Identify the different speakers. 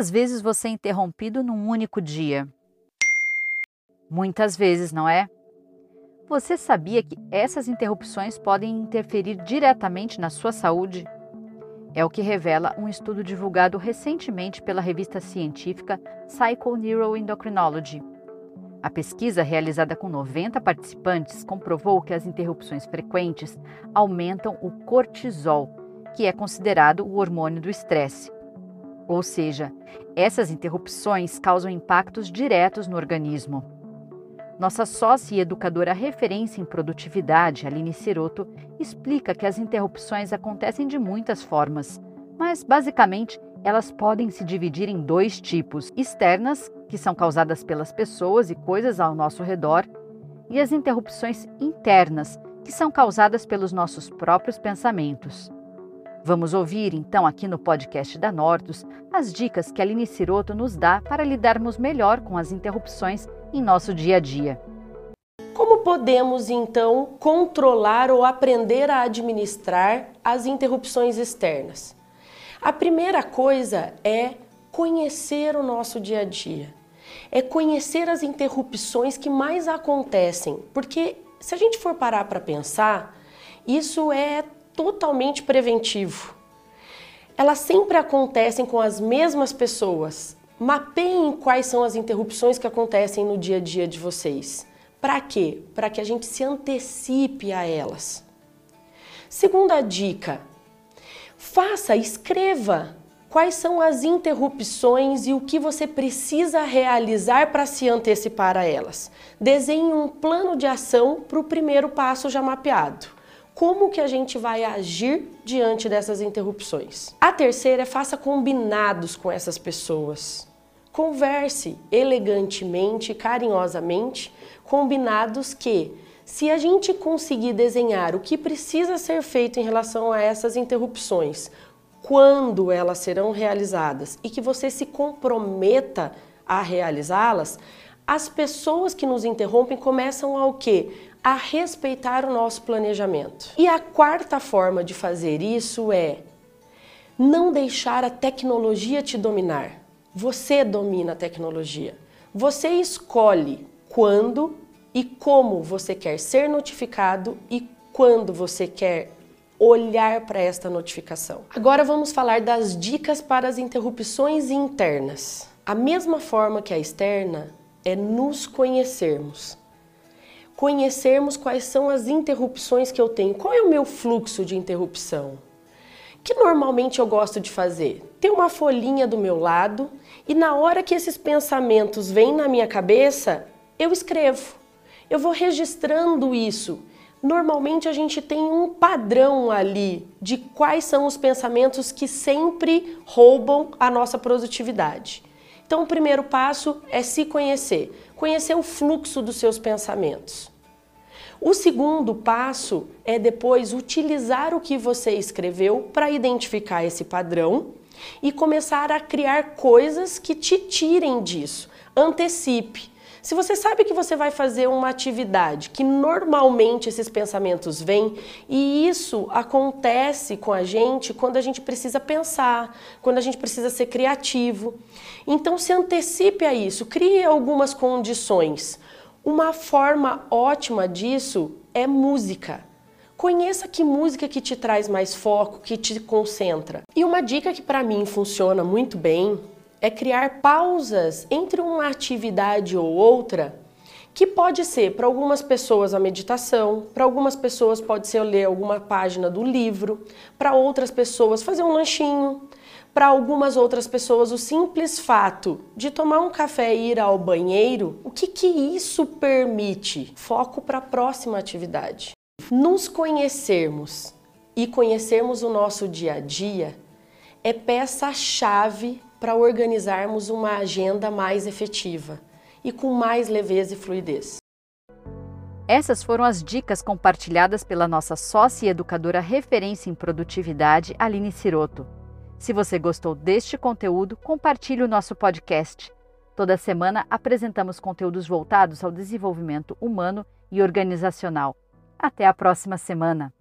Speaker 1: Quantas vezes você é interrompido num único dia? Muitas vezes, não é? Você sabia que essas interrupções podem interferir diretamente na sua saúde? É o que revela um estudo divulgado recentemente pela revista científica Psychoneuroendocrinology. A pesquisa, realizada com 90 participantes, comprovou que as interrupções frequentes aumentam o cortisol, que é considerado o hormônio do estresse. Ou seja, essas interrupções causam impactos diretos no organismo. Nossa sócia e educadora referência em produtividade, Aline Siroto, explica que as interrupções acontecem de muitas formas, mas basicamente elas podem se dividir em dois tipos: externas, que são causadas pelas pessoas e coisas ao nosso redor, e as interrupções internas, que são causadas pelos nossos próprios pensamentos. Vamos ouvir então aqui no podcast da Nortus as dicas que Aline Siroto nos dá para lidarmos melhor com as interrupções em nosso dia a dia.
Speaker 2: Como podemos então controlar ou aprender a administrar as interrupções externas? A primeira coisa é conhecer o nosso dia a dia. É conhecer as interrupções que mais acontecem, porque se a gente for parar para pensar, isso é totalmente preventivo. Elas sempre acontecem com as mesmas pessoas. Mapeiem quais são as interrupções que acontecem no dia a dia de vocês. Para quê? Para que a gente se antecipe a elas. Segunda dica: Faça, escreva quais são as interrupções e o que você precisa realizar para se antecipar a elas. Desenhe um plano de ação para o primeiro passo já mapeado. Como que a gente vai agir diante dessas interrupções? A terceira é faça combinados com essas pessoas. Converse elegantemente, carinhosamente, combinados que se a gente conseguir desenhar o que precisa ser feito em relação a essas interrupções, quando elas serão realizadas e que você se comprometa a realizá-las, as pessoas que nos interrompem começam a o quê? A respeitar o nosso planejamento. E a quarta forma de fazer isso é não deixar a tecnologia te dominar. Você domina a tecnologia. Você escolhe quando e como você quer ser notificado e quando você quer olhar para esta notificação. Agora vamos falar das dicas para as interrupções internas. A mesma forma que a externa é nos conhecermos. Conhecermos quais são as interrupções que eu tenho. Qual é o meu fluxo de interrupção? Que normalmente eu gosto de fazer? Ter uma folhinha do meu lado e na hora que esses pensamentos vêm na minha cabeça, eu escrevo eu vou registrando isso. Normalmente a gente tem um padrão ali de quais são os pensamentos que sempre roubam a nossa produtividade. Então, o primeiro passo é se conhecer, conhecer o fluxo dos seus pensamentos. O segundo passo é depois utilizar o que você escreveu para identificar esse padrão e começar a criar coisas que te tirem disso. Antecipe. Se você sabe que você vai fazer uma atividade que normalmente esses pensamentos vêm, e isso acontece com a gente quando a gente precisa pensar, quando a gente precisa ser criativo. Então se antecipe a isso, crie algumas condições. Uma forma ótima disso é música. Conheça que música que te traz mais foco, que te concentra. E uma dica que para mim funciona muito bem é criar pausas entre uma atividade ou outra, que pode ser para algumas pessoas a meditação, para algumas pessoas pode ser ler alguma página do livro, para outras pessoas fazer um lanchinho, para algumas outras pessoas o simples fato de tomar um café e ir ao banheiro, o que que isso permite? Foco para a próxima atividade. Nos conhecermos e conhecermos o nosso dia a dia é peça-chave para organizarmos uma agenda mais efetiva e com mais leveza e fluidez.
Speaker 1: Essas foram as dicas compartilhadas pela nossa sócia e educadora referência em produtividade, Aline Siroto. Se você gostou deste conteúdo, compartilhe o nosso podcast. Toda semana apresentamos conteúdos voltados ao desenvolvimento humano e organizacional. Até a próxima semana!